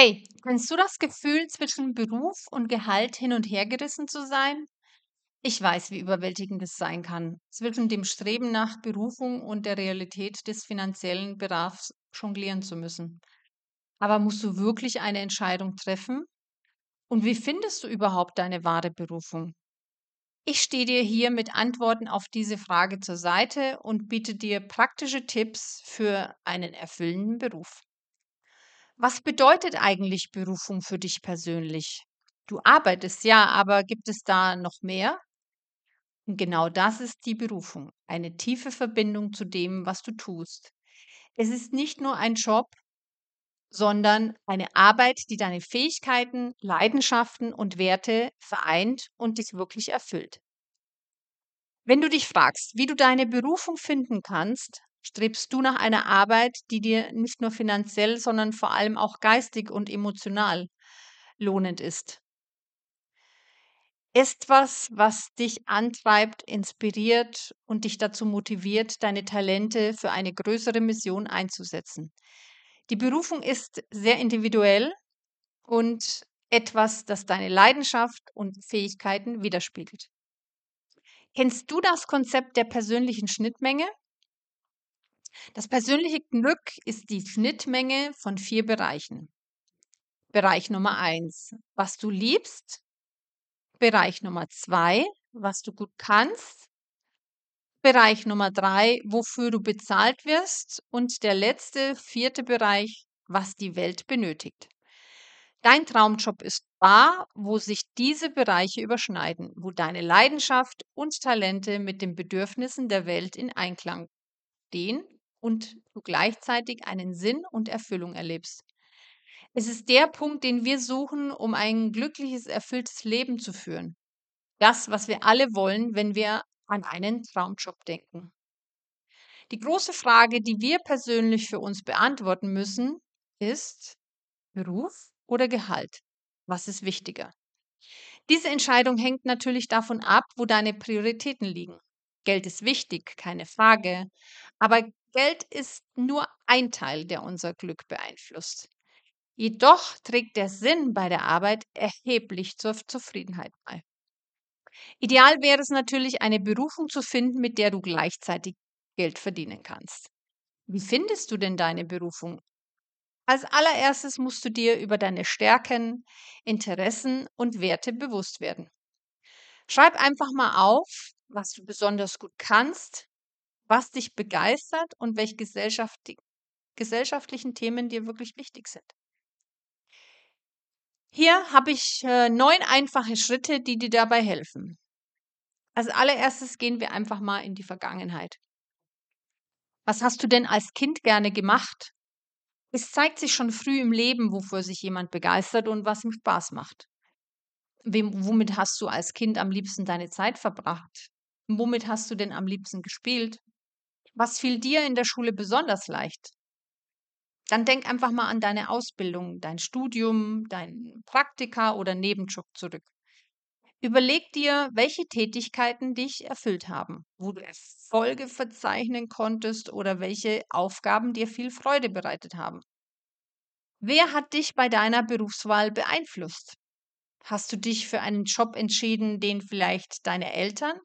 Hey, kennst du das Gefühl, zwischen Beruf und Gehalt hin und her gerissen zu sein? Ich weiß, wie überwältigend es sein kann, zwischen dem Streben nach Berufung und der Realität des finanziellen Bedarfs jonglieren zu müssen. Aber musst du wirklich eine Entscheidung treffen? Und wie findest du überhaupt deine wahre Berufung? Ich stehe dir hier mit Antworten auf diese Frage zur Seite und biete dir praktische Tipps für einen erfüllenden Beruf. Was bedeutet eigentlich Berufung für dich persönlich? Du arbeitest ja, aber gibt es da noch mehr? Und genau das ist die Berufung, eine tiefe Verbindung zu dem, was du tust. Es ist nicht nur ein Job, sondern eine Arbeit, die deine Fähigkeiten, Leidenschaften und Werte vereint und dich wirklich erfüllt. Wenn du dich fragst, wie du deine Berufung finden kannst, Strebst du nach einer Arbeit, die dir nicht nur finanziell, sondern vor allem auch geistig und emotional lohnend ist? Ist was, was dich antreibt, inspiriert und dich dazu motiviert, deine Talente für eine größere Mission einzusetzen? Die Berufung ist sehr individuell und etwas, das deine Leidenschaft und Fähigkeiten widerspiegelt. Kennst du das Konzept der persönlichen Schnittmenge? Das persönliche Glück ist die Schnittmenge von vier Bereichen. Bereich Nummer eins, was du liebst. Bereich Nummer zwei, was du gut kannst. Bereich Nummer drei, wofür du bezahlt wirst. Und der letzte, vierte Bereich, was die Welt benötigt. Dein Traumjob ist da, wo sich diese Bereiche überschneiden, wo deine Leidenschaft und Talente mit den Bedürfnissen der Welt in Einklang stehen und du gleichzeitig einen Sinn und Erfüllung erlebst. Es ist der Punkt, den wir suchen, um ein glückliches, erfülltes Leben zu führen. Das, was wir alle wollen, wenn wir an einen Traumjob denken. Die große Frage, die wir persönlich für uns beantworten müssen, ist Beruf oder Gehalt? Was ist wichtiger? Diese Entscheidung hängt natürlich davon ab, wo deine Prioritäten liegen. Geld ist wichtig, keine Frage, aber Geld ist nur ein Teil, der unser Glück beeinflusst. Jedoch trägt der Sinn bei der Arbeit erheblich zur Zufriedenheit bei. Ideal wäre es natürlich, eine Berufung zu finden, mit der du gleichzeitig Geld verdienen kannst. Wie findest du denn deine Berufung? Als allererstes musst du dir über deine Stärken, Interessen und Werte bewusst werden. Schreib einfach mal auf, was du besonders gut kannst, was dich begeistert und welche gesellschaftlichen Themen dir wirklich wichtig sind. Hier habe ich äh, neun einfache Schritte, die dir dabei helfen. Als allererstes gehen wir einfach mal in die Vergangenheit. Was hast du denn als Kind gerne gemacht? Es zeigt sich schon früh im Leben, wofür sich jemand begeistert und was ihm Spaß macht. Wem, womit hast du als Kind am liebsten deine Zeit verbracht? Womit hast du denn am liebsten gespielt? Was fiel dir in der Schule besonders leicht? Dann denk einfach mal an deine Ausbildung, dein Studium, dein Praktika oder Nebenjob zurück. Überleg dir, welche Tätigkeiten dich erfüllt haben, wo du Erfolge verzeichnen konntest oder welche Aufgaben dir viel Freude bereitet haben. Wer hat dich bei deiner Berufswahl beeinflusst? Hast du dich für einen Job entschieden, den vielleicht deine Eltern,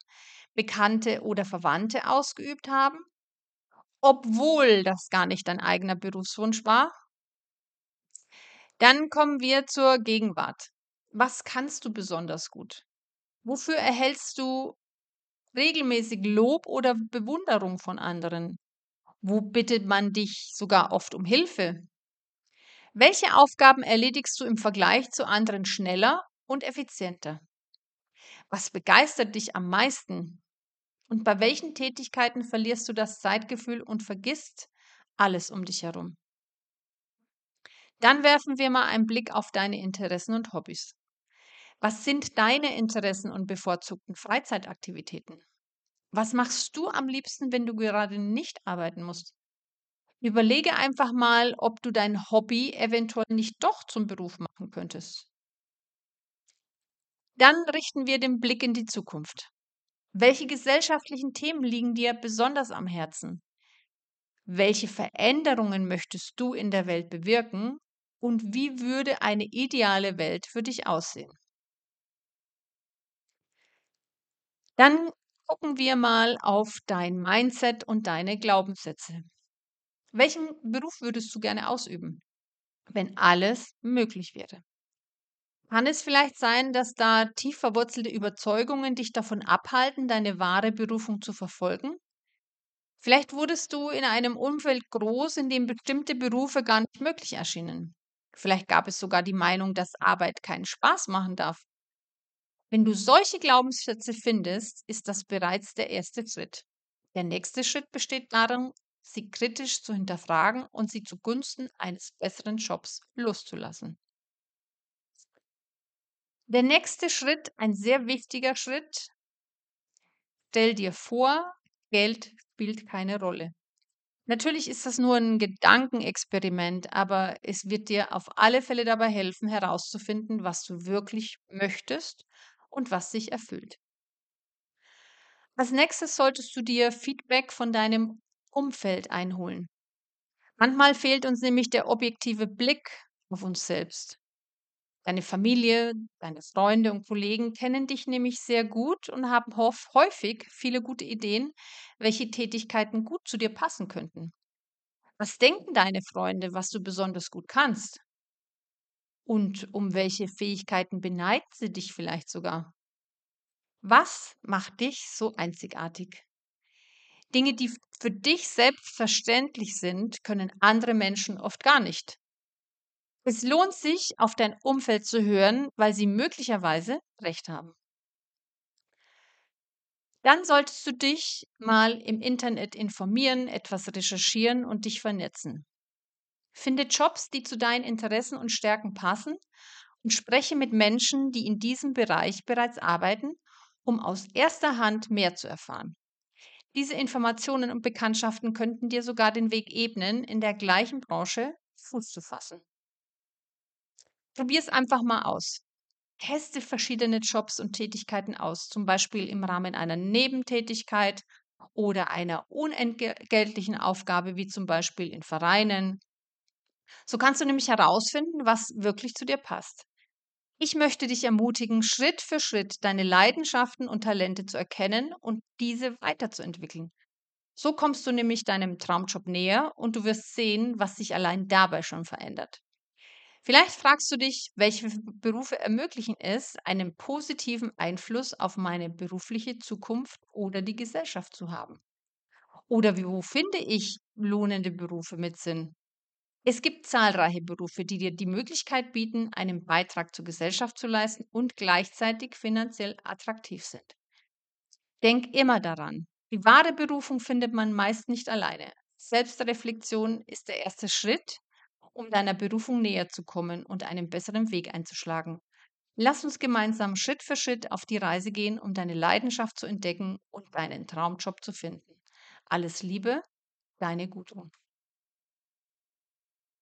Bekannte oder Verwandte ausgeübt haben? Obwohl das gar nicht dein eigener Berufswunsch war? Dann kommen wir zur Gegenwart. Was kannst du besonders gut? Wofür erhältst du regelmäßig Lob oder Bewunderung von anderen? Wo bittet man dich sogar oft um Hilfe? Welche Aufgaben erledigst du im Vergleich zu anderen schneller und effizienter? Was begeistert dich am meisten? Und bei welchen Tätigkeiten verlierst du das Zeitgefühl und vergisst alles um dich herum? Dann werfen wir mal einen Blick auf deine Interessen und Hobbys. Was sind deine Interessen und bevorzugten Freizeitaktivitäten? Was machst du am liebsten, wenn du gerade nicht arbeiten musst? Überlege einfach mal, ob du dein Hobby eventuell nicht doch zum Beruf machen könntest. Dann richten wir den Blick in die Zukunft. Welche gesellschaftlichen Themen liegen dir besonders am Herzen? Welche Veränderungen möchtest du in der Welt bewirken? und wie würde eine ideale Welt für dich aussehen? Dann gucken wir mal auf dein Mindset und deine Glaubenssätze. Welchen Beruf würdest du gerne ausüben, wenn alles möglich wäre? Kann es vielleicht sein, dass da tief verwurzelte Überzeugungen dich davon abhalten, deine wahre Berufung zu verfolgen? Vielleicht wurdest du in einem Umfeld groß, in dem bestimmte Berufe gar nicht möglich erschienen. Vielleicht gab es sogar die Meinung, dass Arbeit keinen Spaß machen darf. Wenn du solche Glaubenssätze findest, ist das bereits der erste Schritt. Der nächste Schritt besteht darin, sie kritisch zu hinterfragen und sie zugunsten eines besseren Jobs loszulassen. Der nächste Schritt, ein sehr wichtiger Schritt, stell dir vor, Geld spielt keine Rolle. Natürlich ist das nur ein Gedankenexperiment, aber es wird dir auf alle Fälle dabei helfen, herauszufinden, was du wirklich möchtest und was sich erfüllt. Als nächstes solltest du dir Feedback von deinem Umfeld einholen. Manchmal fehlt uns nämlich der objektive Blick auf uns selbst. Deine Familie, deine Freunde und Kollegen kennen dich nämlich sehr gut und haben häufig viele gute Ideen, welche Tätigkeiten gut zu dir passen könnten. Was denken deine Freunde, was du besonders gut kannst? Und um welche Fähigkeiten beneiden sie dich vielleicht sogar? Was macht dich so einzigartig? Dinge, die für dich selbstverständlich sind, können andere Menschen oft gar nicht. Es lohnt sich, auf dein Umfeld zu hören, weil sie möglicherweise recht haben. Dann solltest du dich mal im Internet informieren, etwas recherchieren und dich vernetzen. Finde Jobs, die zu deinen Interessen und Stärken passen und spreche mit Menschen, die in diesem Bereich bereits arbeiten, um aus erster Hand mehr zu erfahren. Diese Informationen und Bekanntschaften könnten dir sogar den Weg ebnen, in der gleichen Branche Fuß zu fassen. Probier es einfach mal aus. Teste verschiedene Jobs und Tätigkeiten aus, zum Beispiel im Rahmen einer Nebentätigkeit oder einer unentgeltlichen Aufgabe, wie zum Beispiel in Vereinen. So kannst du nämlich herausfinden, was wirklich zu dir passt. Ich möchte dich ermutigen, Schritt für Schritt deine Leidenschaften und Talente zu erkennen und diese weiterzuentwickeln. So kommst du nämlich deinem Traumjob näher und du wirst sehen, was sich allein dabei schon verändert. Vielleicht fragst du dich, welche Berufe ermöglichen es, einen positiven Einfluss auf meine berufliche Zukunft oder die Gesellschaft zu haben. Oder wo finde ich lohnende Berufe mit Sinn? Es gibt zahlreiche Berufe, die dir die Möglichkeit bieten, einen Beitrag zur Gesellschaft zu leisten und gleichzeitig finanziell attraktiv sind. Denk immer daran, die wahre Berufung findet man meist nicht alleine. Selbstreflexion ist der erste Schritt, um deiner Berufung näher zu kommen und einen besseren Weg einzuschlagen. Lass uns gemeinsam Schritt für Schritt auf die Reise gehen, um deine Leidenschaft zu entdecken und deinen Traumjob zu finden. Alles Liebe, deine Gudrun.